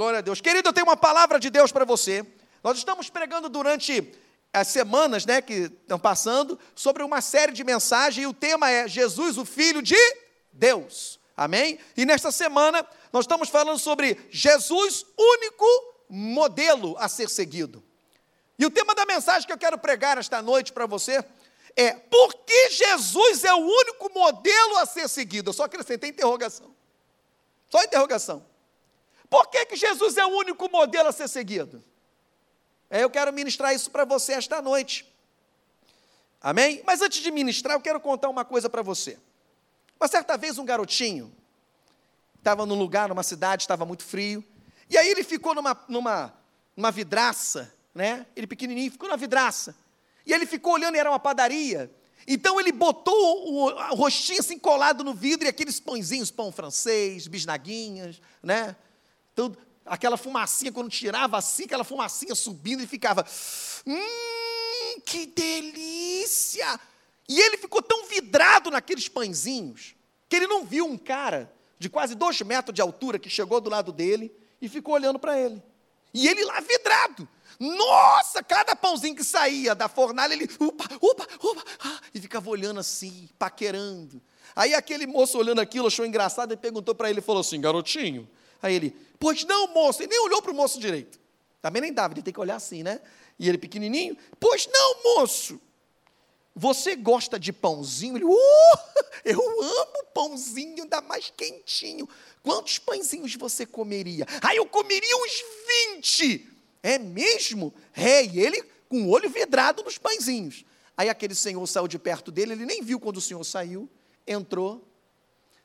Glória a Deus. Querido, eu tenho uma palavra de Deus para você. Nós estamos pregando durante as semanas né, que estão passando sobre uma série de mensagens e o tema é Jesus, o Filho de Deus. Amém? E nesta semana nós estamos falando sobre Jesus, único modelo a ser seguido. E o tema da mensagem que eu quero pregar esta noite para você é: por que Jesus é o único modelo a ser seguido? Eu só acrescentei interrogação. Só interrogação. Por que, que Jesus é o único modelo a ser seguido? É, eu quero ministrar isso para você esta noite. Amém? Mas antes de ministrar, eu quero contar uma coisa para você. Uma certa vez, um garotinho estava num lugar, numa cidade, estava muito frio, e aí ele ficou numa, numa, numa vidraça, né? Ele pequenininho, ficou na vidraça. E ele ficou olhando, e era uma padaria. Então ele botou o, o, rostinho assim colado no vidro e aqueles pãezinhos, pão francês, bisnaguinhas, né? Tudo, aquela fumacinha, quando tirava assim, aquela fumacinha subindo e ficava, hum, que delícia! E ele ficou tão vidrado naqueles pãezinhos, que ele não viu um cara de quase dois metros de altura que chegou do lado dele e ficou olhando para ele. E ele lá vidrado. Nossa, cada pãozinho que saía da fornalha, ele, upa, upa, upa, ah, e ficava olhando assim, paquerando. Aí aquele moço olhando aquilo achou engraçado e perguntou para ele, falou assim, garotinho. Aí ele, Pois não, moço. Ele nem olhou para o moço direito. Também nem dava, ele tem que olhar assim, né? E ele pequenininho. Pois não, moço. Você gosta de pãozinho? Ele, uh, eu amo pãozinho, ainda mais quentinho. Quantos pãezinhos você comeria? Ah, eu comeria uns 20. É mesmo? É, e ele com o olho vidrado nos pãezinhos. Aí aquele senhor saiu de perto dele, ele nem viu quando o senhor saiu, entrou,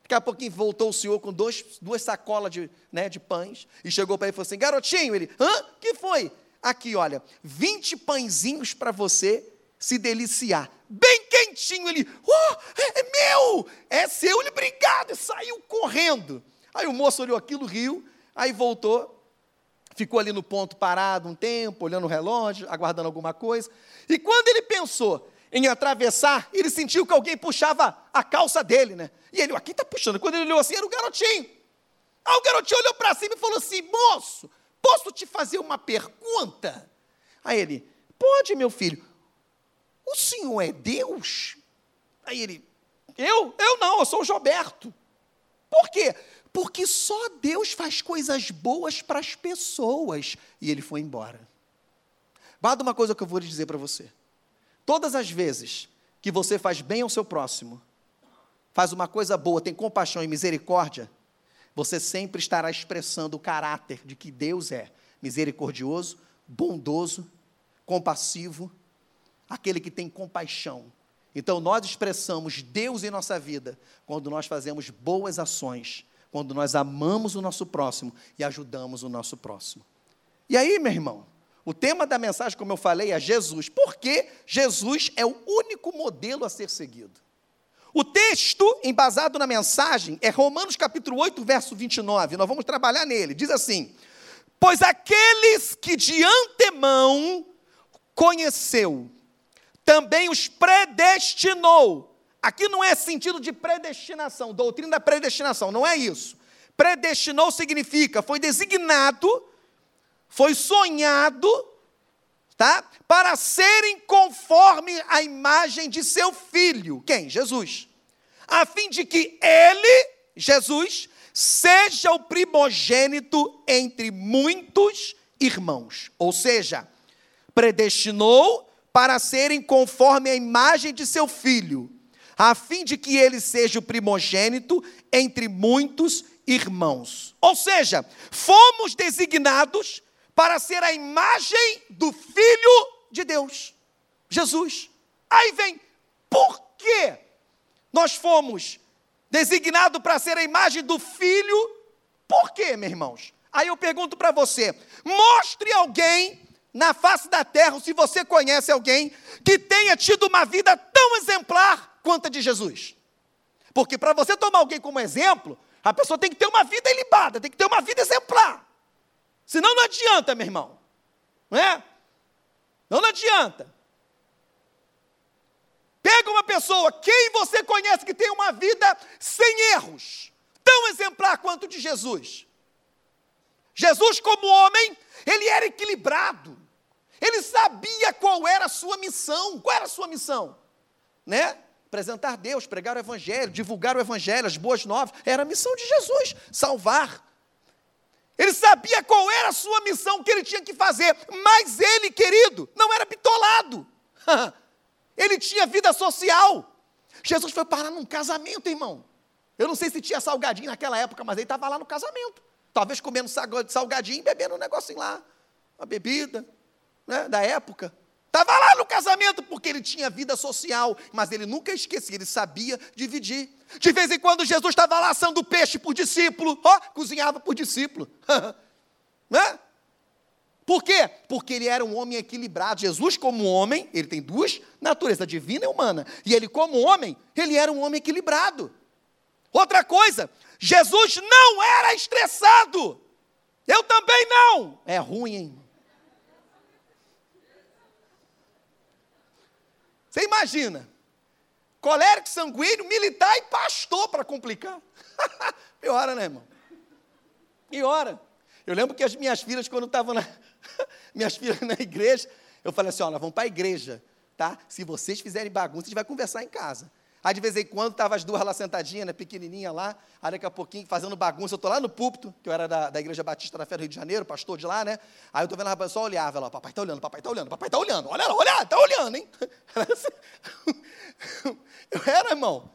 Daqui a pouquinho voltou o senhor com dois, duas sacolas de, né, de pães e chegou para ele e falou assim: Garotinho, ele, hã? que foi? Aqui, olha, 20 pãezinhos para você se deliciar. Bem quentinho. Ele, oh, é, meu, é seu. Ele, obrigado. E saiu correndo. Aí o moço olhou aquilo, riu, aí voltou, ficou ali no ponto parado um tempo, olhando o relógio, aguardando alguma coisa. E quando ele pensou em atravessar, ele sentiu que alguém puxava a calça dele, né? E ele, aqui está puxando. Quando ele olhou assim, era o garotinho. Aí o garotinho olhou para cima e falou assim: Moço, posso te fazer uma pergunta? Aí ele, pode, meu filho. O senhor é Deus? Aí ele, eu? Eu não, eu sou o Gilberto. Por quê? Porque só Deus faz coisas boas para as pessoas. E ele foi embora. Guarda uma coisa que eu vou lhe dizer para você. Todas as vezes que você faz bem ao seu próximo, faz uma coisa boa, tem compaixão e misericórdia, você sempre estará expressando o caráter de que Deus é misericordioso, bondoso, compassivo, aquele que tem compaixão. Então nós expressamos Deus em nossa vida quando nós fazemos boas ações, quando nós amamos o nosso próximo e ajudamos o nosso próximo. E aí, meu irmão, o tema da mensagem, como eu falei, é Jesus, porque Jesus é o único modelo a ser seguido. O texto, embasado na mensagem, é Romanos capítulo 8, verso 29. Nós vamos trabalhar nele. Diz assim: Pois aqueles que de antemão conheceu, também os predestinou. Aqui não é sentido de predestinação, doutrina da predestinação, não é isso. Predestinou significa foi designado, foi sonhado, tá? Para serem conforme a imagem de seu filho, quem? Jesus. A fim de que ele, Jesus, seja o primogênito entre muitos irmãos. Ou seja, predestinou para serem conforme a imagem de seu filho, a fim de que ele seja o primogênito entre muitos irmãos. Ou seja, fomos designados para ser a imagem do Filho de Deus, Jesus. Aí vem, por que nós fomos designados para ser a imagem do Filho? Por quê, meus irmãos? Aí eu pergunto para você: mostre alguém na face da terra, se você conhece alguém que tenha tido uma vida tão exemplar quanto a de Jesus. Porque para você tomar alguém como exemplo, a pessoa tem que ter uma vida ilibada, tem que ter uma vida exemplar. Senão não adianta, meu irmão. Não é? Não, adianta. Pega uma pessoa, quem você conhece que tem uma vida sem erros, tão exemplar quanto de Jesus. Jesus, como homem, ele era equilibrado. Ele sabia qual era a sua missão. Qual era a sua missão? Né? Apresentar Deus, pregar o Evangelho, divulgar o Evangelho, as boas novas. Era a missão de Jesus, salvar. Ele sabia qual era a sua missão que ele tinha que fazer, mas ele, querido, não era bitolado. ele tinha vida social. Jesus foi parar num casamento, irmão. Eu não sei se tinha salgadinho naquela época, mas ele estava lá no casamento. Talvez comendo salgadinho e bebendo um negocinho lá. Uma bebida né, da época. Estava lá no casamento porque ele tinha vida social, mas ele nunca esquecia, ele sabia dividir. De vez em quando Jesus estava lá assando peixe por discípulo, ó, cozinhava por discípulo. né? Por quê? Porque ele era um homem equilibrado. Jesus, como homem, ele tem duas naturezas, divina e humana. E ele, como homem, ele era um homem equilibrado. Outra coisa, Jesus não era estressado. Eu também não. É ruim, hein? Você imagina, colérico sanguíneo, militar e pastor para complicar. Piora, né, irmão? Piora. Eu lembro que as minhas filhas, quando estavam na. minhas filhas na igreja, eu falei assim: olha, vamos para a igreja, tá? Se vocês fizerem bagunça, a gente vai conversar em casa. Aí de vez em quando estavam as duas lá sentadinhas, né, pequenininha lá, aí daqui a pouquinho fazendo bagunça, eu estou lá no púlpito, que eu era da, da Igreja Batista da Fé do Rio de Janeiro, pastor de lá, né? Aí eu estou vendo a rapaz, só olhava lá, papai está olhando, papai está olhando, papai está olhando, olha lá, olha, está olhando, hein? Eu era, irmão.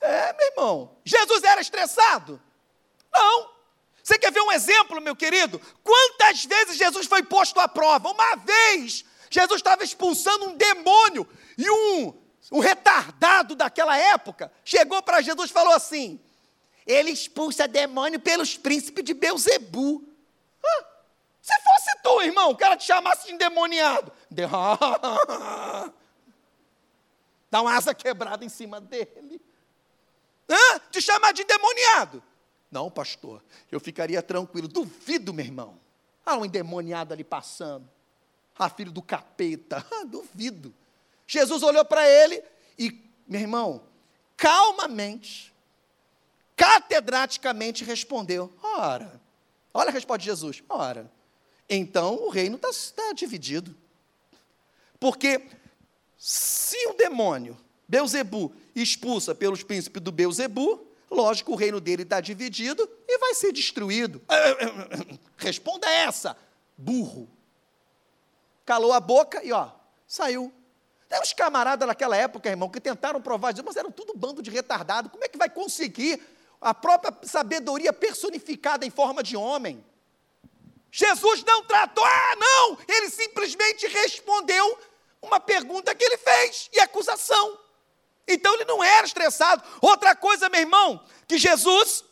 É, meu irmão. Jesus era estressado? Não. Você quer ver um exemplo, meu querido? Quantas vezes Jesus foi posto à prova? Uma vez, Jesus estava expulsando um demônio e um um retardado daquela época, chegou para Jesus e falou assim: ele expulsa demônio pelos príncipes de Beuzebu. Ah, se fosse tu, irmão, o cara te chamasse de endemoniado, dá uma asa quebrada em cima dele. Ah, te chamar de endemoniado. Não, pastor, eu ficaria tranquilo. Duvido, meu irmão. Ah, um endemoniado ali passando. Ah, filho do capeta. Ah, duvido. Jesus olhou para ele e, meu irmão, calmamente, catedraticamente respondeu: Ora, olha a resposta de Jesus: Ora, então o reino está tá dividido. Porque se o demônio, Beuzebu, expulsa pelos príncipes do Beuzebu, lógico, o reino dele está dividido e vai ser destruído. Responda essa, burro. Calou a boca e ó, saiu tem uns camaradas naquela época, irmão, que tentaram provar, mas eram tudo bando de retardado. Como é que vai conseguir a própria sabedoria personificada em forma de homem? Jesus não tratou, ah, não! Ele simplesmente respondeu uma pergunta que ele fez e acusação. Então ele não era estressado. Outra coisa, meu irmão, que Jesus,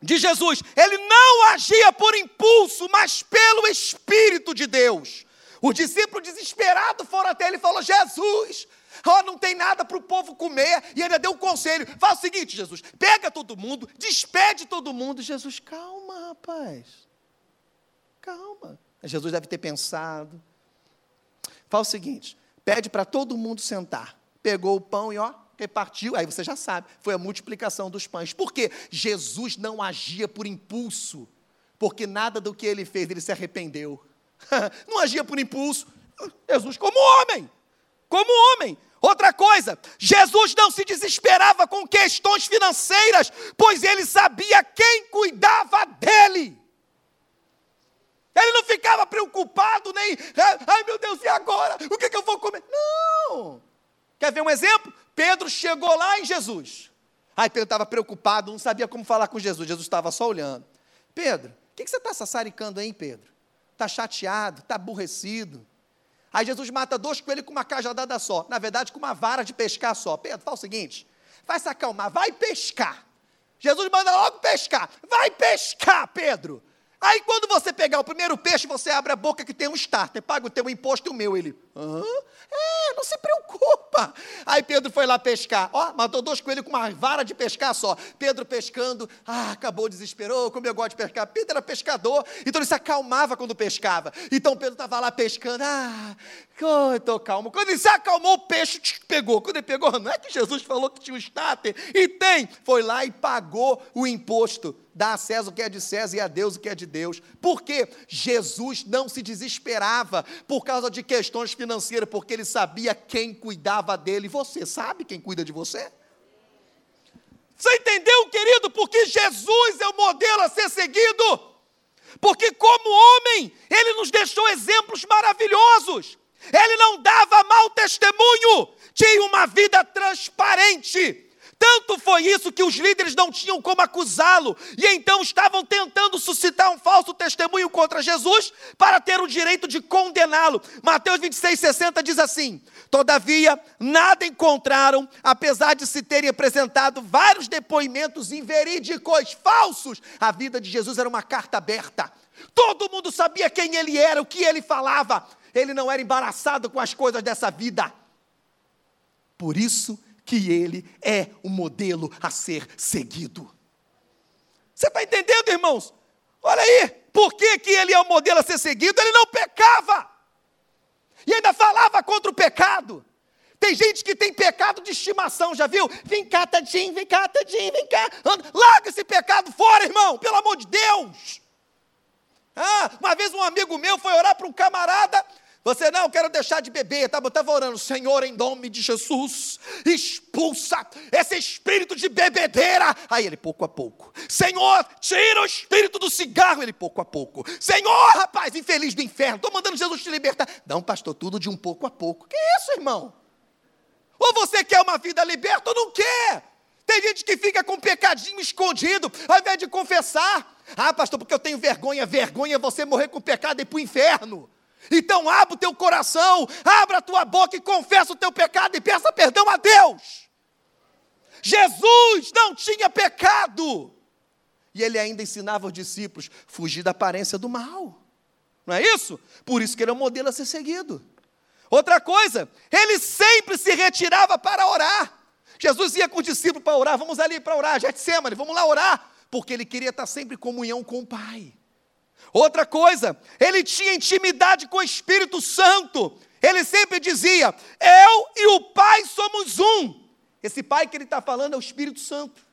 de Jesus, ele não agia por impulso, mas pelo Espírito de Deus. Os discípulos desesperados foram até ele e falaram: Jesus, oh, não tem nada para o povo comer. E ele deu um conselho: faz o seguinte, Jesus, pega todo mundo, despede todo mundo. Jesus, calma, rapaz. Calma. Jesus deve ter pensado. Faz o seguinte: pede para todo mundo sentar. Pegou o pão e ó, repartiu, aí você já sabe, foi a multiplicação dos pães. Por quê? Jesus não agia por impulso, porque nada do que ele fez ele se arrependeu. não agia por impulso. Jesus, como homem, como homem. Outra coisa, Jesus não se desesperava com questões financeiras, pois ele sabia quem cuidava dele. Ele não ficava preocupado, nem, ai meu Deus, e agora? O que, que eu vou comer? Não. Quer ver um exemplo? Pedro chegou lá em Jesus. Aí Pedro estava preocupado, não sabia como falar com Jesus. Jesus estava só olhando. Pedro, o que, que você está sassaricando aí, Pedro? Está chateado, está aborrecido. Aí Jesus mata dois coelhos com uma cajadada só. Na verdade, com uma vara de pescar só. Pedro, fala o seguinte: vai se acalmar, vai pescar. Jesus manda logo pescar. Vai pescar, Pedro. Aí quando você pegar o primeiro peixe, você abre a boca que tem um starter, paga o teu imposto e o meu. Ele, hã? É, não se preocupa. Aí Pedro foi lá pescar. Ó, matou dois coelhos com uma vara de pescar só. Pedro pescando, ah, acabou, desesperou, como eu gosto de pescar. Pedro era pescador, então ele se acalmava quando pescava. Então Pedro estava lá pescando, ah, estou calmo. Quando ele se acalmou, o peixe pegou. Quando ele pegou, não é que Jesus falou que tinha um starter? E tem. Foi lá e pagou o imposto dá a César o que é de César e a Deus o que é de Deus. Por quê? Jesus não se desesperava por causa de questões financeiras, porque ele sabia quem cuidava dele. Você sabe quem cuida de você? Você entendeu, querido? Porque Jesus é o modelo a ser seguido. Porque, como homem, ele nos deixou exemplos maravilhosos. Ele não dava mau testemunho, tinha uma vida transparente. Tanto foi isso que os líderes não tinham como acusá-lo, e então estavam tentando suscitar um falso testemunho contra Jesus para ter o direito de condená-lo. Mateus 26, 60 diz assim: Todavia, nada encontraram, apesar de se terem apresentado vários depoimentos inverídicos, falsos. A vida de Jesus era uma carta aberta. Todo mundo sabia quem ele era, o que ele falava. Ele não era embaraçado com as coisas dessa vida. Por isso, que ele é o modelo a ser seguido. Você está entendendo, irmãos? Olha aí, por que, que ele é o modelo a ser seguido? Ele não pecava, e ainda falava contra o pecado. Tem gente que tem pecado de estimação, já viu? Vem cá, tadinho, vem cá, tadinho, vem cá. Larga esse pecado fora, irmão, pelo amor de Deus. Ah, uma vez um amigo meu foi orar para um camarada você não, quero deixar de beber. Estava tá, orando, Senhor, em nome de Jesus, expulsa esse espírito de bebedeira. Aí ele, pouco a pouco. Senhor, tira o espírito do cigarro. Ele, pouco a pouco. Senhor, rapaz, infeliz do inferno, estou mandando Jesus te libertar. Não, pastor, tudo de um pouco a pouco. Que isso, irmão? Ou você quer uma vida liberta ou não quer? Tem gente que fica com um pecadinho escondido, ao invés de confessar. Ah, pastor, porque eu tenho vergonha. Vergonha é você morrer com pecado e ir para o inferno. Então abra o teu coração, abra a tua boca e confessa o teu pecado e peça perdão a Deus. Jesus não tinha pecado. E ele ainda ensinava os discípulos fugir da aparência do mal. Não é isso? Por isso que ele é um modelo a ser seguido. Outra coisa, ele sempre se retirava para orar. Jesus ia com os discípulos para orar, vamos ali para orar, Getsemane, vamos lá orar, porque ele queria estar sempre em comunhão com o Pai. Outra coisa, ele tinha intimidade com o Espírito Santo. Ele sempre dizia: Eu e o Pai somos um. Esse Pai que ele está falando é o Espírito Santo.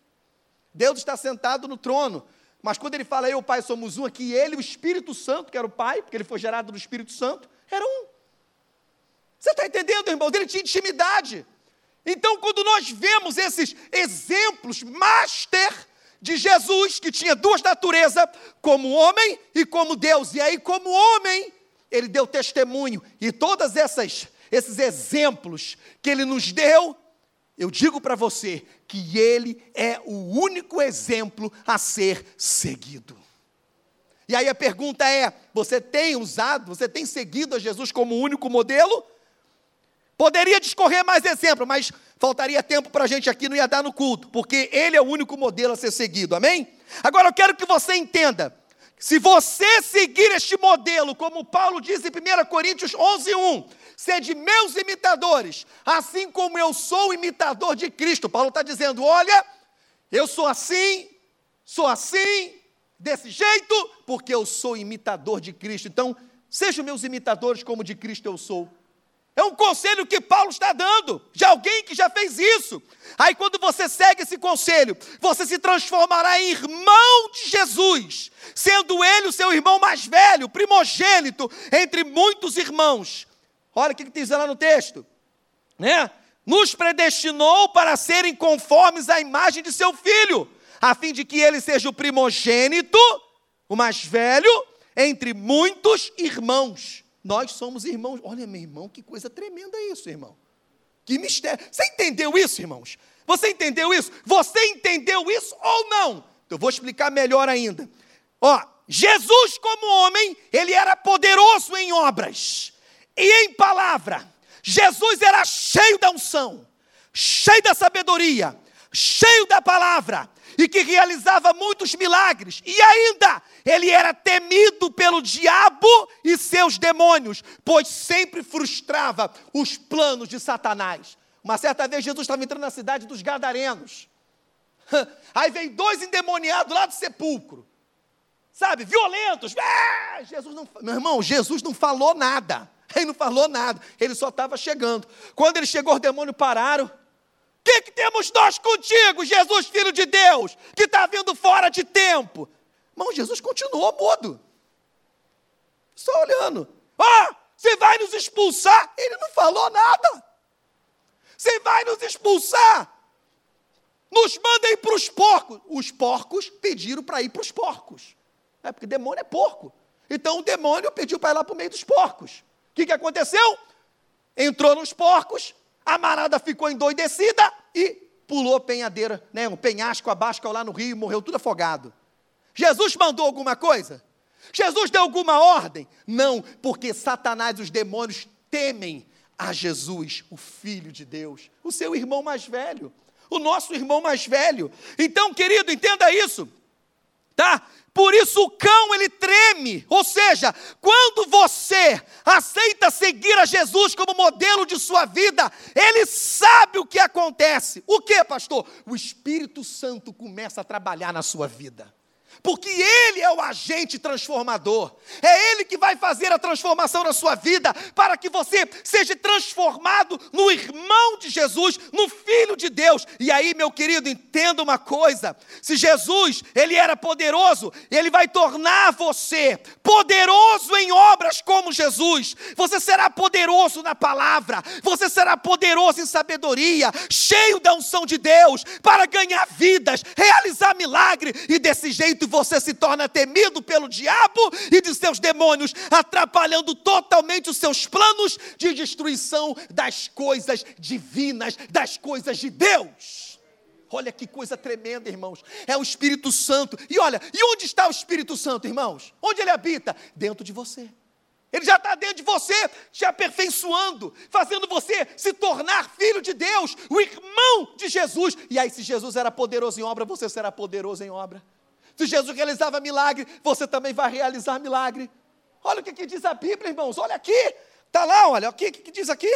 Deus está sentado no trono. Mas quando ele fala eu e o Pai somos um, aqui ele, o Espírito Santo, que era o Pai, porque ele foi gerado do Espírito Santo, era um. Você está entendendo, irmão? Ele tinha intimidade. Então, quando nós vemos esses exemplos master de Jesus, que tinha duas naturezas, como homem e como Deus. E aí, como homem, ele deu testemunho. E todas essas esses exemplos que ele nos deu, eu digo para você que ele é o único exemplo a ser seguido. E aí a pergunta é: você tem usado, você tem seguido a Jesus como único modelo? Poderia discorrer mais exemplo, mas faltaria tempo para a gente aqui, não ia dar no culto, porque ele é o único modelo a ser seguido, amém? Agora eu quero que você entenda, se você seguir este modelo, como Paulo diz em 1 Coríntios 11, 1, sede meus imitadores, assim como eu sou imitador de Cristo. Paulo está dizendo: olha, eu sou assim, sou assim, desse jeito, porque eu sou imitador de Cristo. Então, sejam meus imitadores como de Cristo eu sou. É um conselho que Paulo está dando, de alguém que já fez isso. Aí, quando você segue esse conselho, você se transformará em irmão de Jesus, sendo ele o seu irmão mais velho, primogênito, entre muitos irmãos. Olha o que diz lá no texto, né? Nos predestinou para serem conformes à imagem de seu filho, a fim de que ele seja o primogênito, o mais velho, entre muitos irmãos. Nós somos irmãos. Olha, meu irmão, que coisa tremenda isso, irmão. Que mistério. Você entendeu isso, irmãos? Você entendeu isso? Você entendeu isso ou não? Eu vou explicar melhor ainda. Ó, Jesus, como homem, ele era poderoso em obras e em palavra. Jesus era cheio da unção, cheio da sabedoria, cheio da palavra e que realizava muitos milagres. E ainda, ele era temido pelo diabo e seus demônios, pois sempre frustrava os planos de Satanás. Uma certa vez, Jesus estava entrando na cidade dos Gadarenos. Aí veio dois endemoniados lá do sepulcro, sabe, violentos. Ah, Jesus não, meu irmão, Jesus não falou nada. Ele não falou nada, ele só estava chegando. Quando ele chegou, os demônios pararam. Que, que temos nós contigo, Jesus, filho de Deus, que está vindo fora de tempo? Irmão, Jesus continuou mudo. Só olhando. Ah, você vai nos expulsar? Ele não falou nada. Você vai nos expulsar? Nos mandem para os porcos. Os porcos pediram para ir para os porcos. É porque demônio é porco. Então o demônio pediu para ir lá para o meio dos porcos. O que, que aconteceu? Entrou nos porcos, a manada ficou endoidecida e pulou a penhadeira, né, um penhasco abaixo, lá no rio, morreu tudo afogado. Jesus mandou alguma coisa? Jesus deu alguma ordem? Não, porque Satanás e os demônios temem a Jesus, o Filho de Deus, o seu irmão mais velho, o nosso irmão mais velho. Então, querido, entenda isso, tá? Por isso o cão ele treme. Ou seja, quando você aceita seguir a Jesus como modelo de sua vida, ele sabe o que acontece. O que, pastor? O Espírito Santo começa a trabalhar na sua vida porque Ele é o agente transformador, é Ele que vai fazer a transformação na sua vida, para que você seja transformado no irmão de Jesus, no Filho de Deus. E aí, meu querido, entenda uma coisa: se Jesus, Ele era poderoso, Ele vai tornar você poderoso em obras como Jesus, você será poderoso na palavra, você será poderoso em sabedoria, cheio da unção de Deus, para ganhar vidas, realizar milagre, e desse jeito você se torna temido pelo diabo e de seus demônios, atrapalhando totalmente os seus planos de destruição das coisas divinas, das coisas de Deus. Olha que coisa tremenda, irmãos. É o Espírito Santo. E olha, e onde está o Espírito Santo, irmãos? Onde ele habita? Dentro de você. Ele já está dentro de você, te aperfeiçoando, fazendo você se tornar filho de Deus, o irmão de Jesus. E aí, se Jesus era poderoso em obra, você será poderoso em obra. Se Jesus realizava milagre, você também vai realizar milagre. Olha o que, que diz a Bíblia, irmãos. Olha aqui. Está lá, olha. O que, que diz aqui?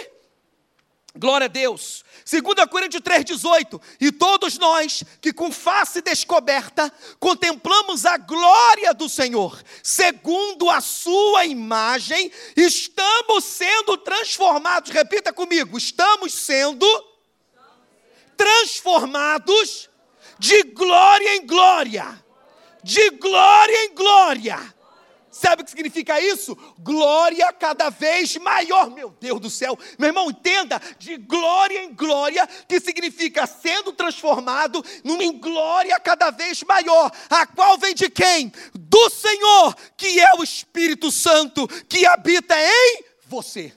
Glória a Deus. 2 Coríntios 3,18. E todos nós que com face descoberta contemplamos a glória do Senhor, segundo a sua imagem, estamos sendo transformados. Repita comigo: estamos sendo transformados de glória em glória de glória em glória. Sabe o que significa isso? Glória cada vez maior. Meu Deus do céu. Meu irmão, entenda, de glória em glória, que significa sendo transformado numa glória cada vez maior. A qual vem de quem? Do Senhor, que é o Espírito Santo, que habita em você.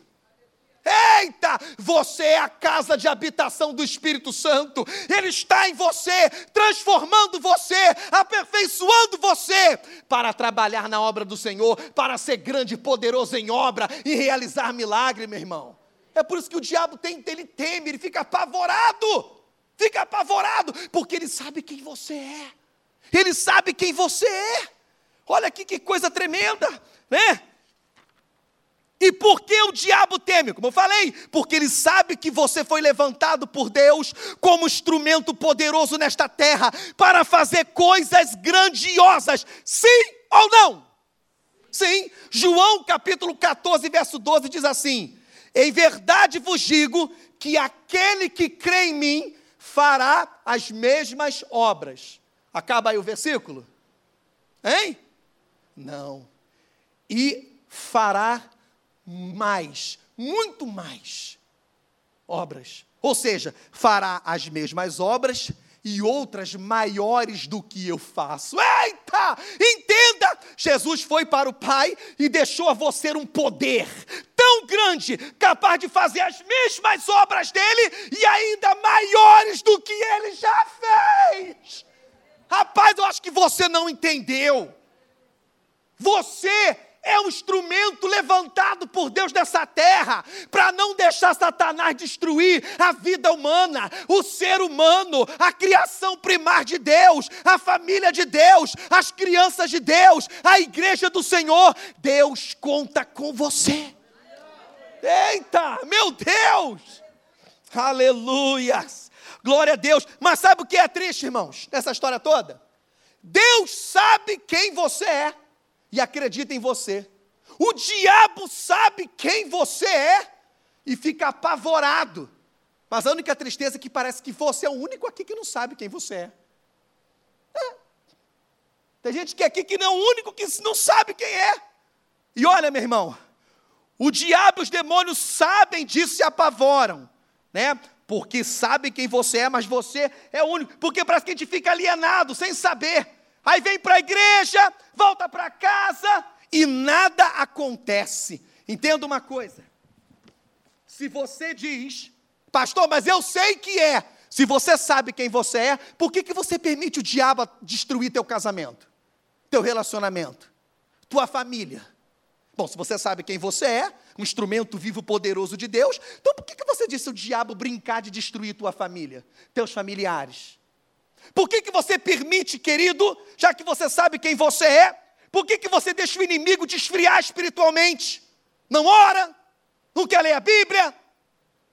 Eita, você é a casa de habitação do Espírito Santo. Ele está em você, transformando você, aperfeiçoando você para trabalhar na obra do Senhor, para ser grande e poderoso em obra e realizar milagre, meu irmão. É por isso que o diabo tem, ele teme, ele fica apavorado. Fica apavorado, porque ele sabe quem você é. Ele sabe quem você é. Olha aqui que coisa tremenda, né? E por que o diabo teme? Como eu falei, porque ele sabe que você foi levantado por Deus como instrumento poderoso nesta terra para fazer coisas grandiosas, sim ou não? Sim, João capítulo 14, verso 12 diz assim: Em verdade vos digo que aquele que crê em mim fará as mesmas obras. Acaba aí o versículo? Hein? Não. E fará mais, muito mais obras. Ou seja, fará as mesmas obras e outras maiores do que eu faço. Eita! Entenda! Jesus foi para o Pai e deixou a você um poder tão grande, capaz de fazer as mesmas obras dele e ainda maiores do que ele já fez. Rapaz, eu acho que você não entendeu. Você é um instrumento levantado por Deus nessa terra para não deixar Satanás destruir a vida humana, o ser humano, a criação primar de Deus, a família de Deus, as crianças de Deus, a igreja do Senhor. Deus conta com você. Eita, meu Deus! Aleluias! Glória a Deus. Mas sabe o que é triste, irmãos, nessa história toda? Deus sabe quem você é e acredita em você. O diabo sabe quem você é e fica apavorado Mas a única tristeza é que parece que você é o único aqui que não sabe quem você é. é. Tem gente que é aqui que não é o único que não sabe quem é. E olha, meu irmão, o diabo e os demônios sabem disso e se apavoram, né? Porque sabem quem você é, mas você é o único. Porque parece que a gente fica alienado, sem saber. Aí vem para a igreja, volta para casa e nada acontece. Entenda uma coisa. Se você diz, pastor, mas eu sei que é. Se você sabe quem você é, por que, que você permite o diabo destruir teu casamento, teu relacionamento, tua família? Bom, se você sabe quem você é, um instrumento vivo poderoso de Deus, então por que, que você disse o diabo brincar de destruir tua família, teus familiares? Por que, que você permite, querido, já que você sabe quem você é, por que, que você deixa o inimigo te esfriar espiritualmente? Não ora, não quer ler a Bíblia,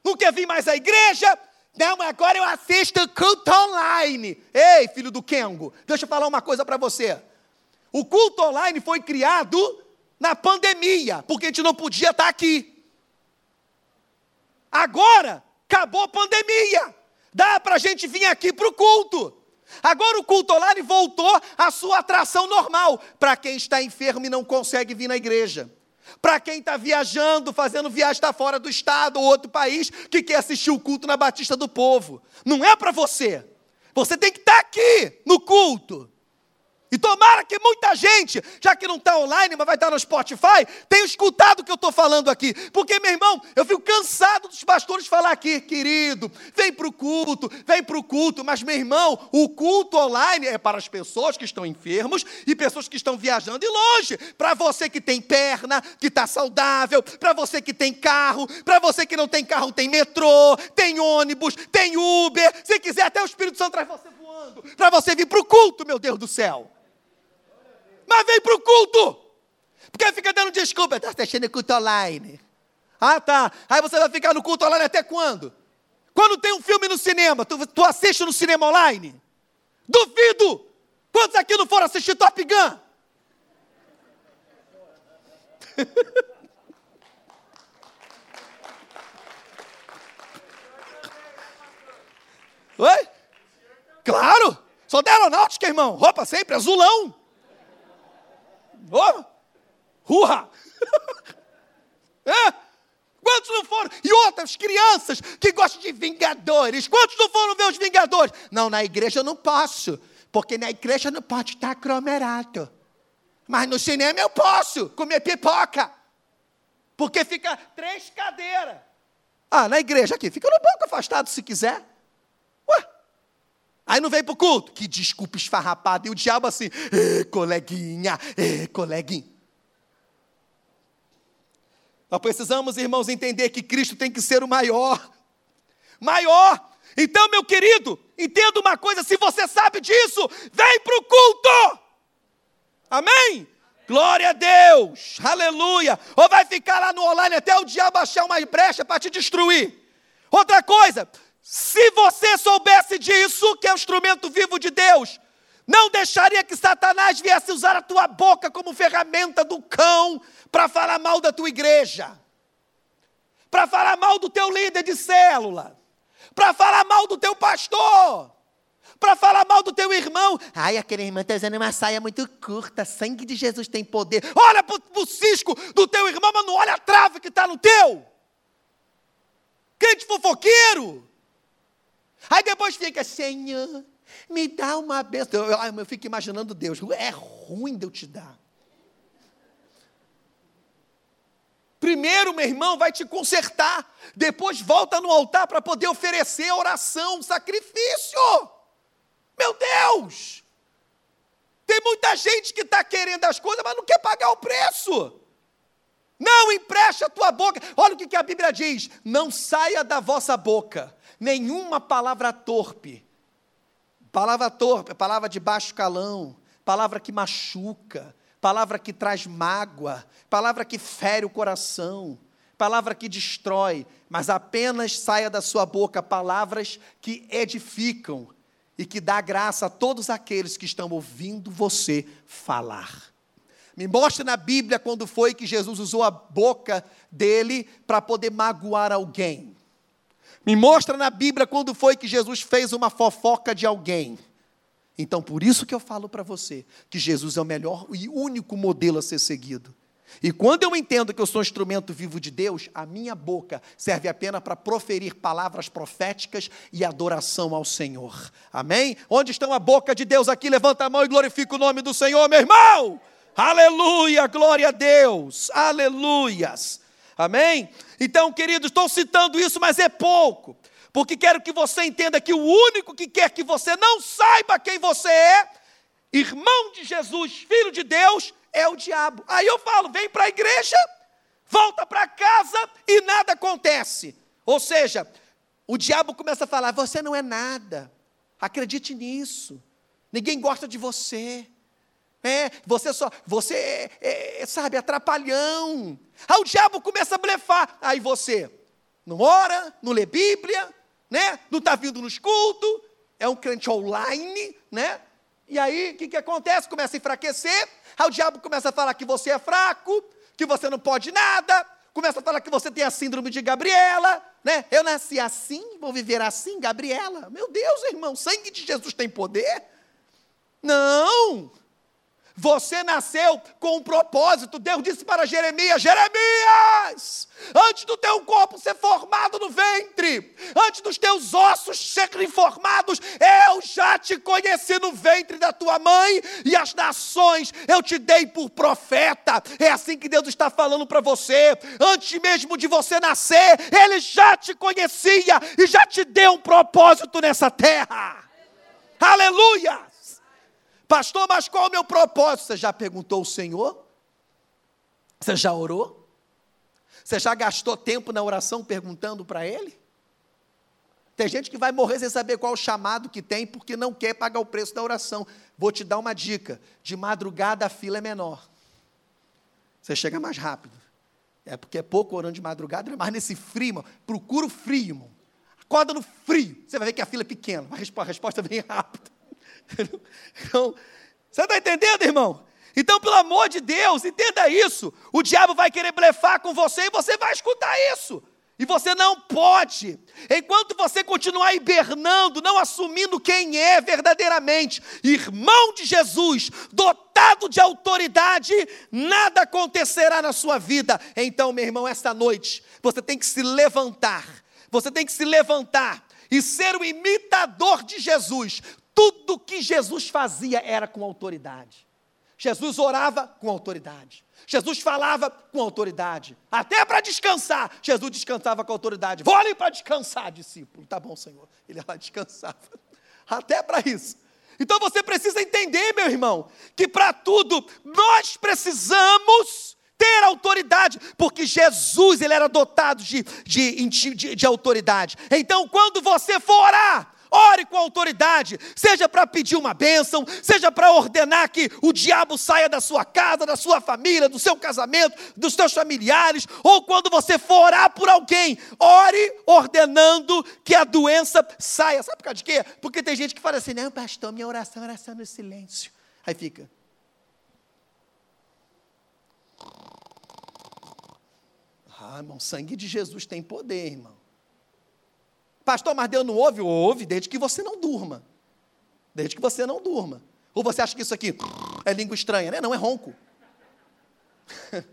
não quer vir mais à igreja. Não, agora eu assisto culto online. Ei, filho do Kengo, deixa eu falar uma coisa para você. O culto online foi criado na pandemia, porque a gente não podia estar aqui. Agora, acabou a pandemia. Dá para a gente vir aqui para o culto. Agora o culto online voltou à sua atração normal para quem está enfermo e não consegue vir na igreja. Para quem está viajando, fazendo viagem, está fora do estado ou outro país, que quer assistir o culto na Batista do Povo. Não é para você. Você tem que estar tá aqui no culto. E tomara que muita gente, já que não está online, mas vai estar tá no Spotify, tenha escutado o que eu estou falando aqui. Porque, meu irmão, eu fico cansado dos pastores falar aqui, querido, vem para o culto, vem para o culto. Mas, meu irmão, o culto online é para as pessoas que estão enfermos e pessoas que estão viajando e longe. Para você que tem perna, que está saudável, para você que tem carro, para você que não tem carro, tem metrô, tem ônibus, tem Uber. Se quiser, até o Espírito Santo traz você voando, para você vir para o culto, meu Deus do céu mas vem para o culto. Porque fica dando desculpa, está assistindo culto online. Ah, tá. Aí você vai ficar no culto online até quando? Quando tem um filme no cinema, tu, tu assiste no cinema online? Duvido! Quantos aqui não foram assistir Top Gun? Oi? Claro! Sou da aeronáutica, irmão. Roupa sempre azulão. Oh, urra! é? Quantos não foram? E outras crianças que gostam de Vingadores. Quantos não foram ver os Vingadores? Não, na igreja eu não posso. Porque na igreja não pode estar aglomerado. Mas no cinema eu posso comer pipoca. Porque fica três cadeiras. Ah, na igreja aqui, fica no banco afastado se quiser. Aí não vem para o culto. Que desculpa esfarrapada. E o diabo assim, coleguinha, coleguinha. Nós precisamos, irmãos, entender que Cristo tem que ser o maior. Maior. Então, meu querido, entenda uma coisa: se você sabe disso, vem para o culto. Amém? Glória a Deus, aleluia. Ou vai ficar lá no online até o diabo achar uma brecha para te destruir. Outra coisa, se você soubesse disso, que é o instrumento vivo de Deus, não deixaria que Satanás viesse usar a tua boca como ferramenta do cão para falar mal da tua igreja, para falar mal do teu líder de célula, para falar mal do teu pastor, para falar mal do teu irmão. Ai, aquele irmão está usando uma saia muito curta, sangue de Jesus tem poder. Olha para o cisco do teu irmão, mas não olha a trave que está no teu. Crente fofoqueiro. Aí depois fica, Senhor, me dá uma bênção. Eu, eu, eu fico imaginando Deus, é ruim de eu te dar. Primeiro, meu irmão, vai te consertar. Depois volta no altar para poder oferecer oração, sacrifício. Meu Deus! Tem muita gente que está querendo as coisas, mas não quer pagar o preço. Não empreste a tua boca. Olha o que a Bíblia diz: não saia da vossa boca nenhuma palavra torpe. Palavra torpe, palavra de baixo calão, palavra que machuca, palavra que traz mágoa, palavra que fere o coração, palavra que destrói, mas apenas saia da sua boca palavras que edificam e que dá graça a todos aqueles que estão ouvindo você falar. Me mostre na Bíblia quando foi que Jesus usou a boca dele para poder magoar alguém Me mostra na Bíblia quando foi que Jesus fez uma fofoca de alguém. Então, por isso que eu falo para você que Jesus é o melhor e único modelo a ser seguido. E quando eu entendo que eu sou um instrumento vivo de Deus, a minha boca serve apenas para proferir palavras proféticas e adoração ao Senhor. Amém? Onde estão a boca de Deus aqui? Levanta a mão e glorifica o nome do Senhor, meu irmão. Aleluia, glória a Deus. Aleluias. Amém? Então, queridos, estou citando isso, mas é pouco porque quero que você entenda que o único que quer que você não saiba quem você é, irmão de Jesus, filho de Deus, é o diabo. Aí eu falo: vem para a igreja, volta para casa e nada acontece. Ou seja, o diabo começa a falar: você não é nada, acredite nisso, ninguém gosta de você. É, você só, você é, é, sabe, atrapalhão. Aí o diabo começa a blefar. Aí você não ora, não lê Bíblia, né? Não está vindo nos cultos, é um crente online, né? E aí, o que, que acontece? Começa a enfraquecer, aí o diabo começa a falar que você é fraco, que você não pode nada, começa a falar que você tem a síndrome de Gabriela, né? Eu nasci assim, vou viver assim, Gabriela. Meu Deus, irmão, sangue de Jesus tem poder? Não! Você nasceu com um propósito. Deus disse para Jeremias: Jeremias, antes do teu corpo ser formado no ventre, antes dos teus ossos serem formados, eu já te conheci no ventre da tua mãe e as nações eu te dei por profeta. É assim que Deus está falando para você. Antes mesmo de você nascer, Ele já te conhecia e já te deu um propósito nessa terra. Aleluia! Pastor, mas qual é o meu propósito? Você já perguntou ao Senhor? Você já orou? Você já gastou tempo na oração perguntando para Ele? Tem gente que vai morrer sem saber qual o chamado que tem, porque não quer pagar o preço da oração. Vou te dar uma dica: de madrugada a fila é menor. Você chega mais rápido. É porque é pouco orando de madrugada, mas nesse frio, procura o frio, irmão. Acorda no frio. Você vai ver que a fila é pequena, a resposta vem rápida. Então, você está entendendo, irmão? Então, pelo amor de Deus, entenda isso. O diabo vai querer blefar com você e você vai escutar isso. E você não pode, enquanto você continuar hibernando, não assumindo quem é verdadeiramente, irmão de Jesus, dotado de autoridade, nada acontecerá na sua vida. Então, meu irmão, esta noite, você tem que se levantar, você tem que se levantar e ser o imitador de Jesus, tudo que Jesus fazia era com autoridade. Jesus orava com autoridade. Jesus falava com autoridade. Até para descansar, Jesus descansava com autoridade. Vou ali para descansar, discípulo. Tá bom, Senhor. Ele lá descansava. Até para isso. Então você precisa entender, meu irmão, que para tudo nós precisamos ter autoridade, porque Jesus ele era dotado de, de, de, de autoridade. Então, quando você for orar, Ore com autoridade, seja para pedir uma bênção, seja para ordenar que o diabo saia da sua casa, da sua família, do seu casamento, dos seus familiares, ou quando você for orar por alguém, ore ordenando que a doença saia. Sabe por causa de quê? Porque tem gente que fala assim: não, pastor, minha oração é oração no silêncio. Aí fica. Ah, irmão, sangue de Jesus tem poder, irmão. Pastor, mas Deus não ouve? Ouve, desde que você não durma. Desde que você não durma. Ou você acha que isso aqui é língua estranha? Né? Não, é ronco.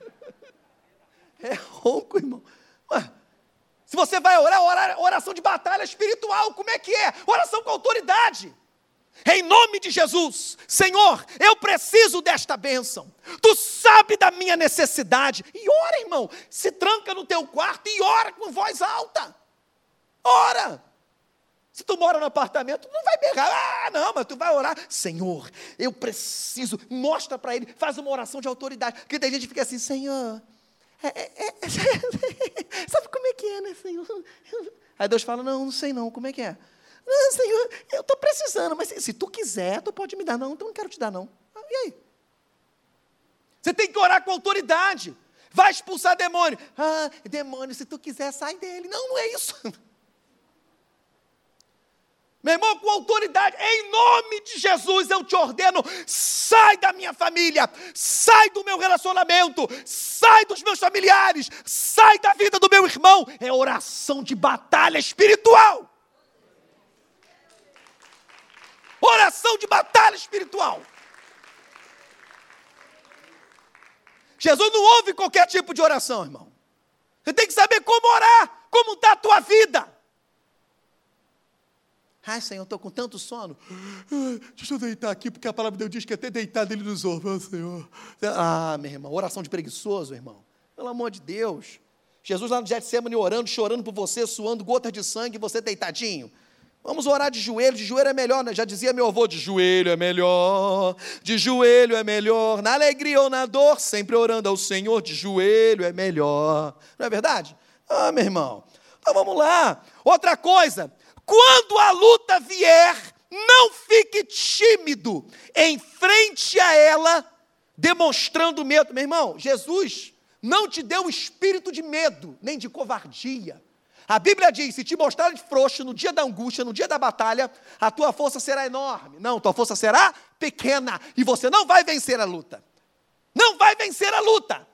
é ronco, irmão. Ué, se você vai orar, orar, oração de batalha espiritual, como é que é? Oração com autoridade. Em nome de Jesus, Senhor, eu preciso desta bênção. Tu sabe da minha necessidade. E ora, irmão, se tranca no teu quarto e ora com voz alta. Ora! Se tu mora no apartamento, não vai berrar. Ah, não, mas tu vai orar. Senhor, eu preciso. Mostra para ele. Faz uma oração de autoridade. Porque tem gente que fica assim, Senhor. É, é, é, sabe como é que é, né, Senhor? Aí Deus fala, não, não sei não. Como é que é? Não, Senhor, eu estou precisando. Mas se, se, tu quiser, tu pode me dar. Não, então não quero te dar, não. Ah, e aí? Você tem que orar com autoridade. Vai expulsar demônio. Ah, demônio, se tu quiser, sai dele. Não, não é isso. Meu irmão, com autoridade, em nome de Jesus eu te ordeno: sai da minha família, sai do meu relacionamento, sai dos meus familiares, sai da vida do meu irmão. É oração de batalha espiritual. Oração de batalha espiritual. Jesus não ouve qualquer tipo de oração, irmão. Você tem que saber como orar, como está a tua vida. Ai, Senhor, estou com tanto sono. Deixa eu deitar aqui, porque a palavra de Deus diz que até deitado ele nos ouve, Senhor. Ah, meu irmão, oração de preguiçoso, irmão. Pelo amor de Deus. Jesus lá no Getsemane orando, chorando por você, suando gotas de sangue, você deitadinho. Vamos orar de joelho, de joelho é melhor, né? Já dizia meu avô, de joelho é melhor, de joelho é melhor, na alegria ou na dor, sempre orando ao Senhor, de joelho é melhor. Não é verdade? Ah, meu irmão. Então vamos lá. Outra coisa, quando a luta vier, não fique tímido em frente a ela, demonstrando medo. Meu irmão, Jesus não te deu espírito de medo, nem de covardia. A Bíblia diz: se te mostrarem frouxo no dia da angústia, no dia da batalha, a tua força será enorme. Não, tua força será pequena e você não vai vencer a luta. Não vai vencer a luta.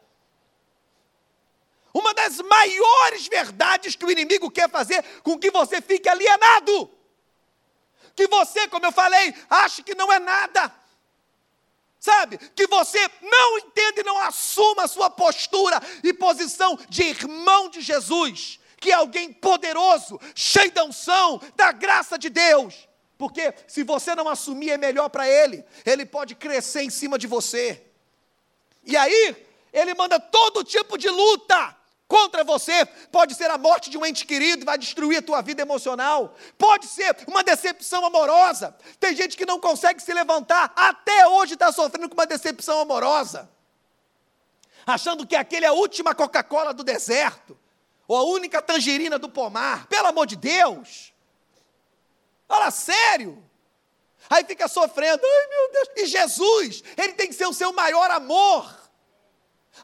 Uma das maiores verdades que o inimigo quer fazer com que você fique alienado. Que você, como eu falei, ache que não é nada. Sabe? Que você não entenda e não assuma a sua postura e posição de irmão de Jesus, que é alguém poderoso, cheio da unção, da graça de Deus. Porque se você não assumir, é melhor para ele. Ele pode crescer em cima de você. E aí, ele manda todo tipo de luta contra você. Pode ser a morte de um ente querido, vai destruir a tua vida emocional. Pode ser uma decepção amorosa. Tem gente que não consegue se levantar, até hoje está sofrendo com uma decepção amorosa. Achando que aquele é a última Coca-Cola do deserto, ou a única tangerina do pomar. Pelo amor de Deus! Fala sério! Aí fica sofrendo, ai meu Deus, e Jesus, ele tem que ser o seu maior amor.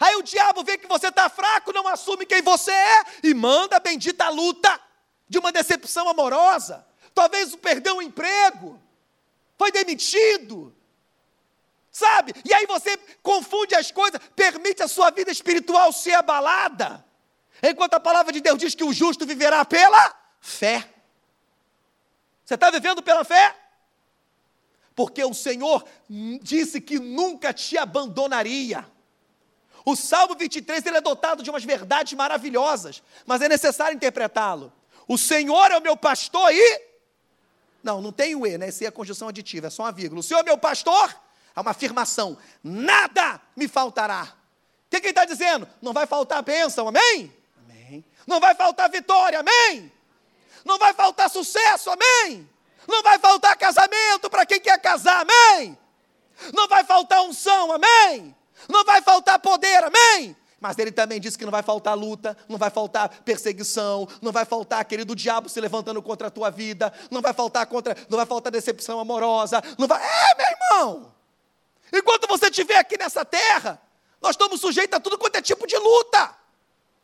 Aí o diabo vê que você está fraco, não assume quem você é e manda a bendita luta de uma decepção amorosa. Talvez perdeu um emprego, foi demitido, sabe? E aí você confunde as coisas, permite a sua vida espiritual ser abalada, enquanto a palavra de Deus diz que o justo viverá pela fé. Você está vivendo pela fé? Porque o Senhor disse que nunca te abandonaria. O Salmo 23 ele é dotado de umas verdades maravilhosas, mas é necessário interpretá-lo. O Senhor é o meu pastor e. Não, não tem o E, né? Esse é a conjunção aditiva, é só uma vírgula. O Senhor é meu pastor, é uma afirmação. Nada me faltará. O que, que ele está dizendo? Não vai faltar bênção, amém? Amém. Não vai faltar vitória, amém? Não vai faltar sucesso, amém? Não vai faltar casamento para quem quer casar, amém? Não vai faltar unção, amém? Não vai faltar poder, amém? Mas ele também disse que não vai faltar luta, não vai faltar perseguição, não vai faltar aquele do diabo se levantando contra a tua vida, não vai faltar contra, não vai faltar decepção amorosa, não vai. É, meu irmão! Enquanto você estiver aqui nessa terra, nós estamos sujeitos a tudo quanto é tipo de luta.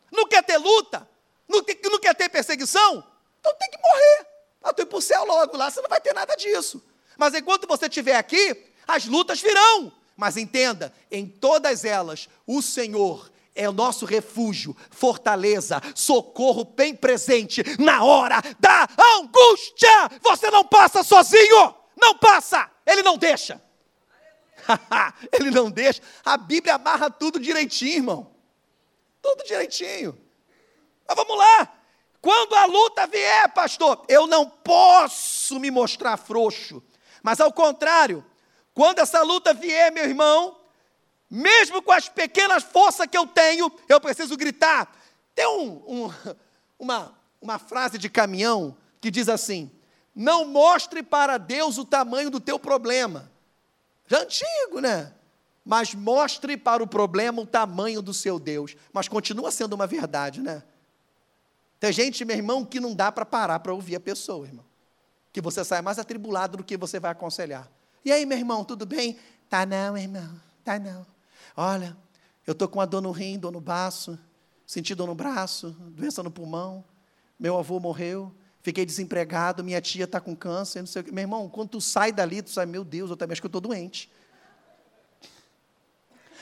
Não quer ter luta? Não, tem, não quer ter perseguição? Então tem que morrer. Para tu ir para o céu logo lá, você não vai ter nada disso. Mas enquanto você estiver aqui, as lutas virão. Mas entenda, em todas elas, o Senhor é o nosso refúgio, fortaleza, socorro bem presente na hora da angústia. Você não passa sozinho, não passa, Ele não deixa. Ele não deixa. A Bíblia amarra tudo direitinho, irmão. Tudo direitinho. Mas vamos lá. Quando a luta vier, pastor, eu não posso me mostrar frouxo. Mas ao contrário, quando essa luta vier, meu irmão, mesmo com as pequenas forças que eu tenho, eu preciso gritar. Tem um, um, uma, uma frase de caminhão que diz assim: Não mostre para Deus o tamanho do teu problema. Já antigo, né? Mas mostre para o problema o tamanho do seu Deus. Mas continua sendo uma verdade, né? Tem gente, meu irmão, que não dá para parar para ouvir a pessoa, irmão. Que você sai mais atribulado do que você vai aconselhar. E aí, meu irmão, tudo bem? Tá não, irmão, tá não. Olha, eu estou com uma dor no rim, dor no baço, senti dor no braço, doença no pulmão, meu avô morreu, Fiquei desempregado, minha tia está com câncer, não sei o quê. Meu irmão, quando tu sai dali, tu sai, meu Deus, eu também acho que eu estou doente.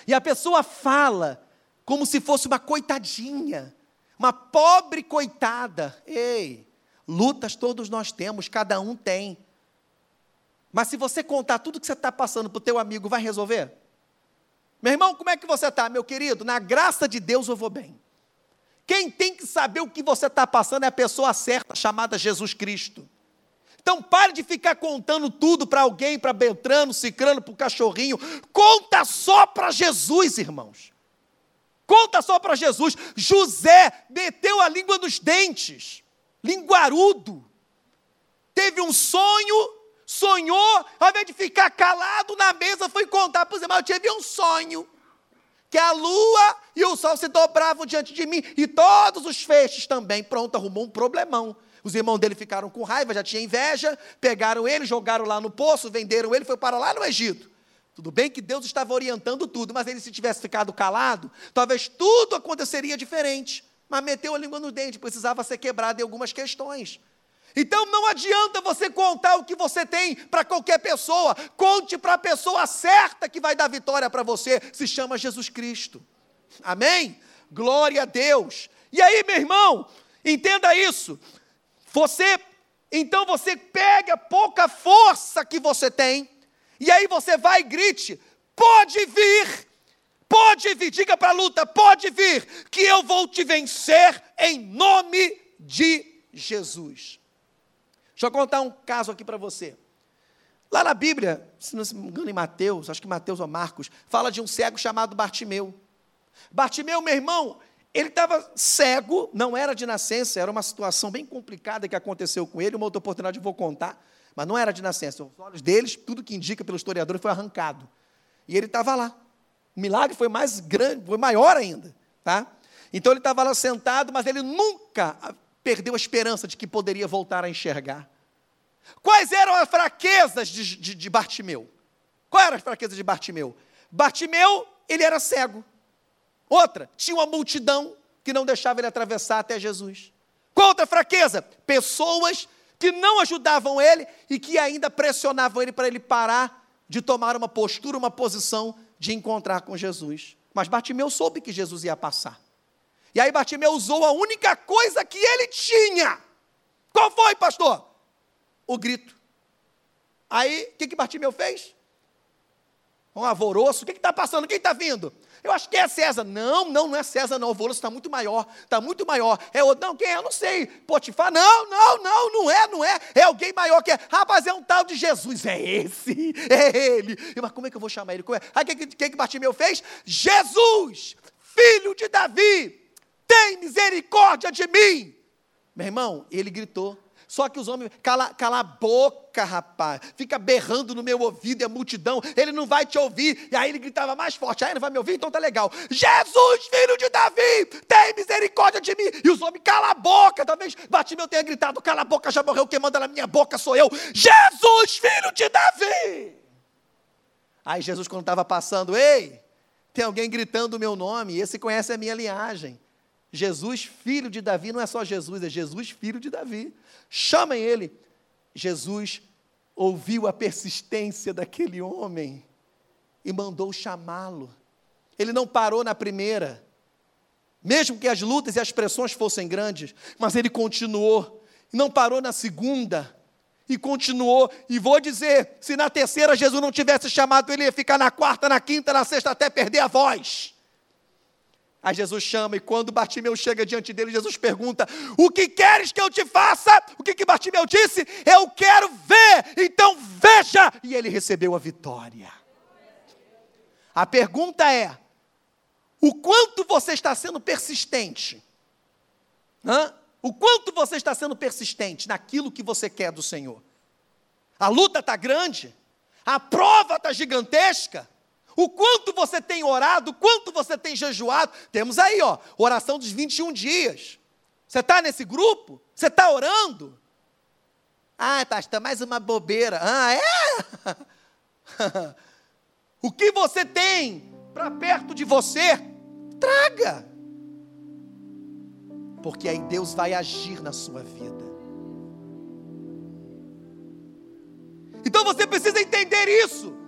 E a pessoa fala como se fosse uma coitadinha, uma pobre coitada. Ei, lutas todos nós temos, cada um tem. Mas se você contar tudo que você está passando para o teu amigo, vai resolver? Meu irmão, como é que você está, meu querido? Na graça de Deus eu vou bem. Quem tem que saber o que você está passando é a pessoa certa, chamada Jesus Cristo. Então pare de ficar contando tudo para alguém, para Beltrano, Cicrano, para o cachorrinho. Conta só para Jesus, irmãos. Conta só para Jesus. José meteu a língua nos dentes, linguarudo. Teve um sonho, sonhou, ao invés de ficar calado na mesa, foi contar para os irmãos: eu tive um sonho que a lua e o sol se dobravam diante de mim, e todos os feixes também. Pronto, arrumou um problemão. Os irmãos dele ficaram com raiva, já tinha inveja, pegaram ele, jogaram lá no poço, venderam ele, foi para lá no Egito. Tudo bem que Deus estava orientando tudo, mas ele se tivesse ficado calado, talvez tudo aconteceria diferente. Mas meteu a língua no dente, precisava ser quebrado em algumas questões. Então não adianta você contar o que você tem para qualquer pessoa. Conte para a pessoa certa que vai dar vitória para você. Se chama Jesus Cristo. Amém? Glória a Deus. E aí, meu irmão, entenda isso. Você, então você pega a pouca força que você tem, e aí você vai e grite: pode vir, pode vir, diga para a luta: pode vir, que eu vou te vencer em nome de Jesus. Deixa eu contar um caso aqui para você. Lá na Bíblia, se não me engano, em Mateus, acho que Mateus ou Marcos, fala de um cego chamado Bartimeu. Bartimeu, meu irmão, ele estava cego, não era de nascença, era uma situação bem complicada que aconteceu com ele. Uma outra oportunidade eu vou contar, mas não era de nascença. Os olhos deles, tudo que indica pelo historiador, foi arrancado. E ele estava lá. O milagre foi mais grande, foi maior ainda. Tá? Então ele estava lá sentado, mas ele nunca perdeu a esperança de que poderia voltar a enxergar. Quais eram as fraquezas de, de, de Bartimeu? Qual eram as fraquezas de Bartimeu? Bartimeu, ele era cego. Outra, tinha uma multidão que não deixava ele atravessar até Jesus. Qual outra fraqueza? Pessoas que não ajudavam ele e que ainda pressionavam ele para ele parar de tomar uma postura, uma posição de encontrar com Jesus. Mas Bartimeu soube que Jesus ia passar. E aí Bartimeu usou a única coisa que ele tinha. Qual foi, pastor? O grito. Aí, o que, que Bartimeu fez? Um alvoroço. O que está passando? Quem está vindo? Eu acho que é César. Não, não, não é César, não. O alvoroço está muito maior. Está muito maior. É outro. Não, quem é? Eu não sei. Potifar? Não, não, não, não é, não é. É alguém maior que é. Rapaz, é um tal de Jesus. É esse. É ele. Mas como é que eu vou chamar ele? Como é? Aí o que, que, que Bartimeu fez? Jesus, filho de Davi tem misericórdia de mim. Meu irmão, ele gritou. Só que os homens, cala, cala a boca, rapaz, fica berrando no meu ouvido, a multidão, ele não vai te ouvir. E aí ele gritava mais forte, aí não vai me ouvir, então tá legal. Jesus, filho de Davi, tem misericórdia de mim. E os homens, cala a boca. Talvez Batimeu tenha gritado, cala a boca, já morreu, quem manda na minha boca sou eu. Jesus, filho de Davi. Aí Jesus, quando estava passando, ei, tem alguém gritando o meu nome, esse conhece a minha linhagem. Jesus, filho de Davi, não é só Jesus, é Jesus, filho de Davi. Chamem ele. Jesus ouviu a persistência daquele homem e mandou chamá-lo. Ele não parou na primeira, mesmo que as lutas e as pressões fossem grandes, mas ele continuou. Não parou na segunda e continuou. E vou dizer: se na terceira Jesus não tivesse chamado, ele ia ficar na quarta, na quinta, na sexta, até perder a voz. Aí Jesus chama, e quando Bartimeu chega diante dele, Jesus pergunta: O que queres que eu te faça? O que, que Bartimeu disse? Eu quero ver, então veja! E ele recebeu a vitória. A pergunta é: o quanto você está sendo persistente? Hã? O quanto você está sendo persistente naquilo que você quer do Senhor? A luta está grande, a prova está gigantesca o quanto você tem orado, o quanto você tem jejuado. Temos aí, ó, oração dos 21 dias. Você está nesse grupo? Você está orando? Ah, pastor, mais uma bobeira. Ah, é? o que você tem para perto de você, traga. Porque aí Deus vai agir na sua vida. Então você precisa entender isso.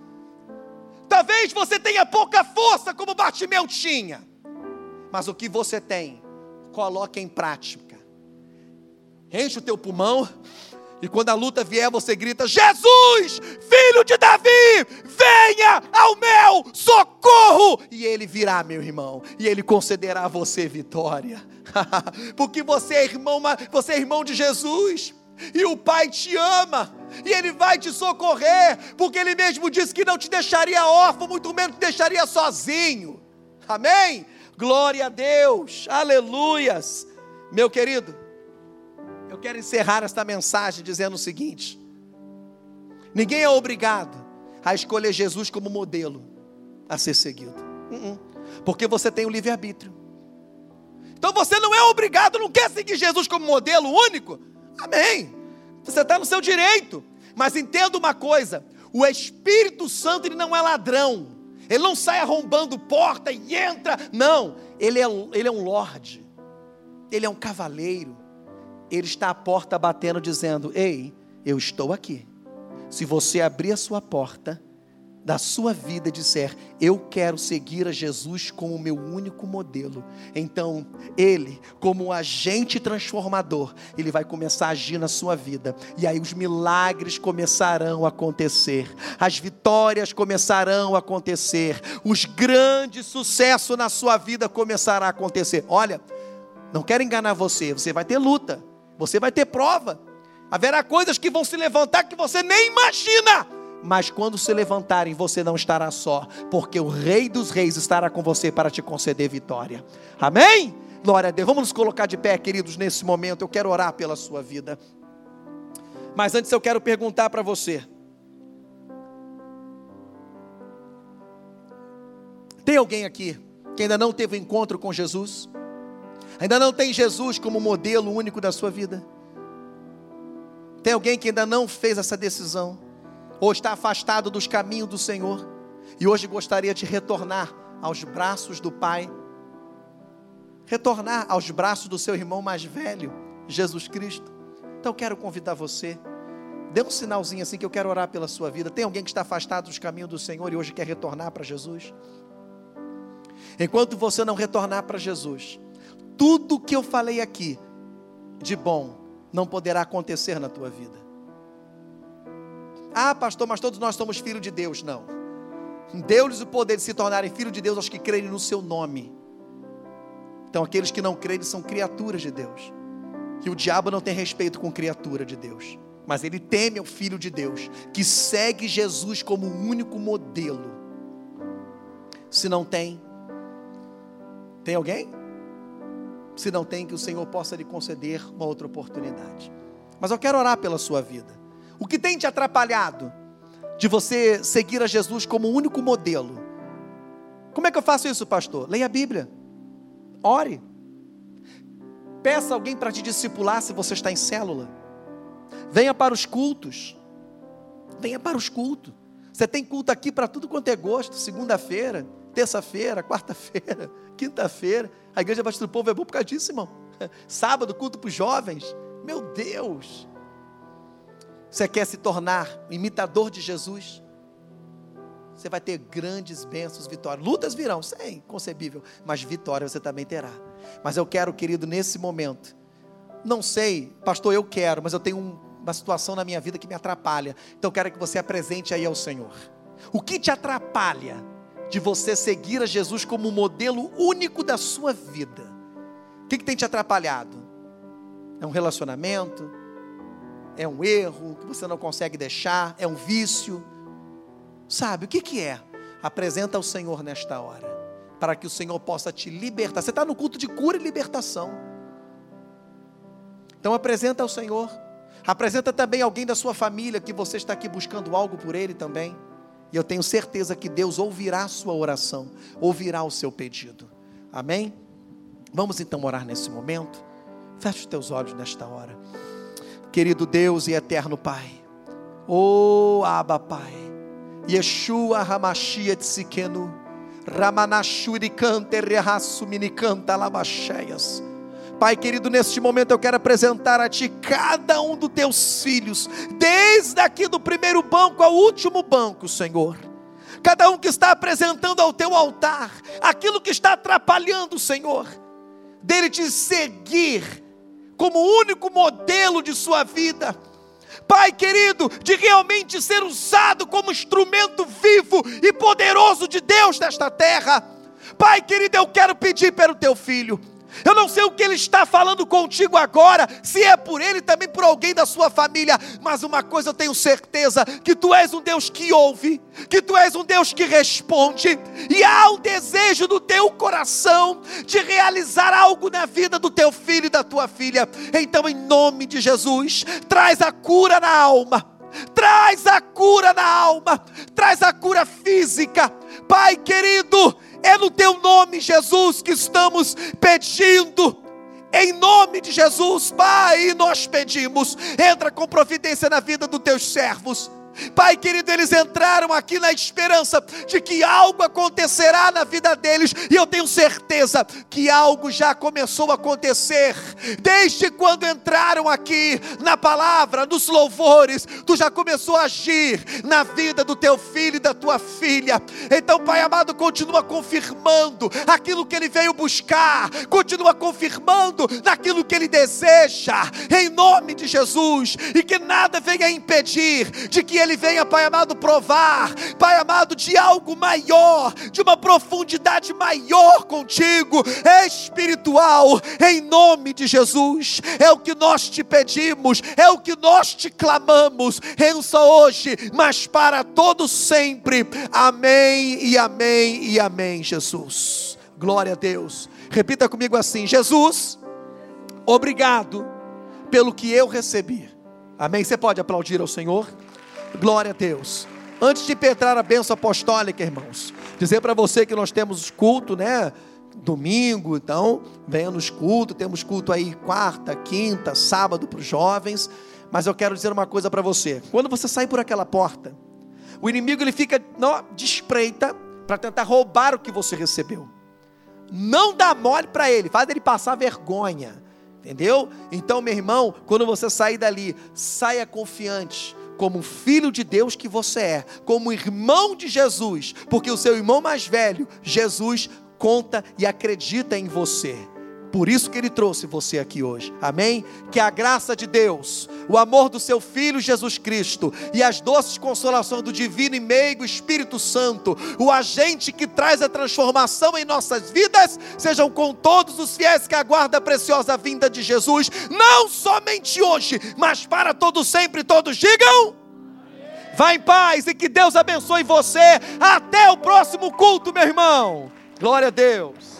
Talvez você tenha pouca força como Bartimeu tinha, mas o que você tem, coloque em prática. Enche o teu pulmão, e quando a luta vier, você grita: Jesus, filho de Davi, venha ao meu socorro! E ele virá, meu irmão, e ele concederá a você vitória. Porque você é irmão, você é irmão de Jesus, e o Pai te ama, e Ele vai te socorrer, porque Ele mesmo disse que não te deixaria órfão, muito menos te deixaria sozinho. Amém? Glória a Deus, aleluias. Meu querido, eu quero encerrar esta mensagem dizendo o seguinte: ninguém é obrigado a escolher Jesus como modelo a ser seguido, uh-uh. porque você tem o livre-arbítrio. Então você não é obrigado, não quer seguir Jesus como modelo único? Amém. Você está no seu direito. Mas entenda uma coisa: o Espírito Santo ele não é ladrão. Ele não sai arrombando porta e entra. Não, ele é, ele é um lorde. Ele é um cavaleiro ele está à porta batendo, dizendo: Ei, eu estou aqui. Se você abrir a sua porta da sua vida disser: Eu quero seguir a Jesus como meu único modelo, então Ele, como agente transformador, Ele vai começar a agir na sua vida, e aí os milagres começarão a acontecer, as vitórias começarão a acontecer, os grandes sucessos na sua vida começarão a acontecer. Olha, não quero enganar você, você vai ter luta. Você vai ter prova. Haverá coisas que vão se levantar que você nem imagina. Mas quando se levantarem, você não estará só, porque o Rei dos Reis estará com você para te conceder vitória. Amém? Glória a Deus. Vamos nos colocar de pé, queridos, nesse momento. Eu quero orar pela sua vida. Mas antes eu quero perguntar para você: tem alguém aqui que ainda não teve um encontro com Jesus? Ainda não tem Jesus como modelo único da sua vida? Tem alguém que ainda não fez essa decisão? Ou está afastado dos caminhos do Senhor? E hoje gostaria de retornar aos braços do Pai? Retornar aos braços do seu irmão mais velho, Jesus Cristo? Então quero convidar você. Dê um sinalzinho assim que eu quero orar pela sua vida. Tem alguém que está afastado dos caminhos do Senhor e hoje quer retornar para Jesus? Enquanto você não retornar para Jesus, tudo que eu falei aqui de bom não poderá acontecer na tua vida. Ah, pastor, mas todos nós somos filhos de Deus. Não. Deu-lhes o poder de se tornarem filhos de Deus aos que crerem no seu nome. Então, aqueles que não creem são criaturas de Deus. E o diabo não tem respeito com criatura de Deus. Mas ele teme o filho de Deus, que segue Jesus como o único modelo. Se não tem, tem alguém? Se não tem, que o Senhor possa lhe conceder uma outra oportunidade. Mas eu quero orar pela sua vida. O que tem te atrapalhado de você seguir a Jesus como o único modelo? Como é que eu faço isso, pastor? Leia a Bíblia. Ore. Peça alguém para te discipular se você está em célula. Venha para os cultos. Venha para os cultos. Você tem culto aqui para tudo quanto é gosto, segunda-feira, terça-feira, quarta-feira, quinta-feira. A igreja Batista do Povo é bom por causa disso, irmão. Sábado, culto para os jovens. Meu Deus. Você quer se tornar imitador de Jesus? Você vai ter grandes bênçãos, vitórias. Lutas virão, sim, inconcebível. Mas vitória você também terá. Mas eu quero, querido, nesse momento. Não sei, pastor, eu quero, mas eu tenho um, uma situação na minha vida que me atrapalha. Então eu quero que você apresente aí ao Senhor. O que te atrapalha? de você seguir a Jesus como modelo único da sua vida. O que, que tem te atrapalhado? É um relacionamento? É um erro que você não consegue deixar? É um vício? Sabe, o que, que é? Apresenta ao Senhor nesta hora, para que o Senhor possa te libertar. Você está no culto de cura e libertação. Então apresenta ao Senhor. Apresenta também alguém da sua família que você está aqui buscando algo por ele também. E eu tenho certeza que Deus ouvirá a sua oração, ouvirá o seu pedido. Amém? Vamos então orar nesse momento. Feche os teus olhos nesta hora. Querido Deus e eterno Pai. Oh, Abba Pai. Yeshua Hamashia Tsikenu. Ramanashuri canta Rehasu Minicanta Labacheias. Pai querido, neste momento eu quero apresentar a Ti cada um dos Teus filhos, desde aqui do primeiro banco ao último banco, Senhor. Cada um que está apresentando ao Teu altar aquilo que está atrapalhando, Senhor, dele te seguir como único modelo de sua vida. Pai querido, de realmente ser usado como instrumento vivo e poderoso de Deus nesta terra. Pai querido, eu quero pedir pelo teu filho eu não sei o que ele está falando contigo agora, se é por ele, também por alguém da sua família, mas uma coisa eu tenho certeza: que tu és um Deus que ouve, que tu és um Deus que responde, e há um desejo do teu coração de realizar algo na vida do teu filho e da tua filha. Então, em nome de Jesus, traz a cura na alma. Traz a cura na alma, traz a cura física, Pai querido, é no teu nome, Jesus, que estamos pedindo. Em nome de Jesus, Pai, nós pedimos. Entra com providência na vida dos teus servos. Pai querido, eles entraram aqui na esperança de que algo acontecerá na vida deles, e eu tenho certeza que algo já começou a acontecer, desde quando entraram aqui na palavra, nos louvores, tu já começou a agir na vida do teu filho e da tua filha. Então, Pai amado, continua confirmando aquilo que ele veio buscar, continua confirmando naquilo que ele deseja, em nome de Jesus, e que nada venha impedir de que ele venha, Pai amado, provar, Pai amado, de algo maior, de uma profundidade maior contigo, espiritual, em nome de Jesus. É o que nós te pedimos, é o que nós te clamamos, não só hoje, mas para todo sempre. Amém e amém e amém, Jesus. Glória a Deus. Repita comigo assim: Jesus, obrigado pelo que eu recebi. Amém. Você pode aplaudir ao Senhor? Glória a Deus. Antes de penetrar a bênção apostólica, irmãos, dizer para você que nós temos culto, né? Domingo, então, venha nos cultos, temos culto aí quarta, quinta, sábado para os jovens. Mas eu quero dizer uma coisa para você: quando você sai por aquela porta, o inimigo ele fica não, de espreita para tentar roubar o que você recebeu. Não dá mole para ele, faz ele passar vergonha. Entendeu? Então, meu irmão, quando você sair dali, saia confiante, como filho de Deus que você é, como irmão de Jesus, porque o seu irmão mais velho, Jesus, conta e acredita em você. Por isso que ele trouxe você aqui hoje. Amém? Que a graça de Deus, o amor do seu filho Jesus Cristo e as doces consolações do divino e meigo Espírito Santo, o agente que traz a transformação em nossas vidas, sejam com todos os fiéis que aguardam a preciosa vinda de Jesus, não somente hoje, mas para todos sempre, todos digam: Vá em paz e que Deus abençoe você. Até o próximo culto, meu irmão. Glória a Deus.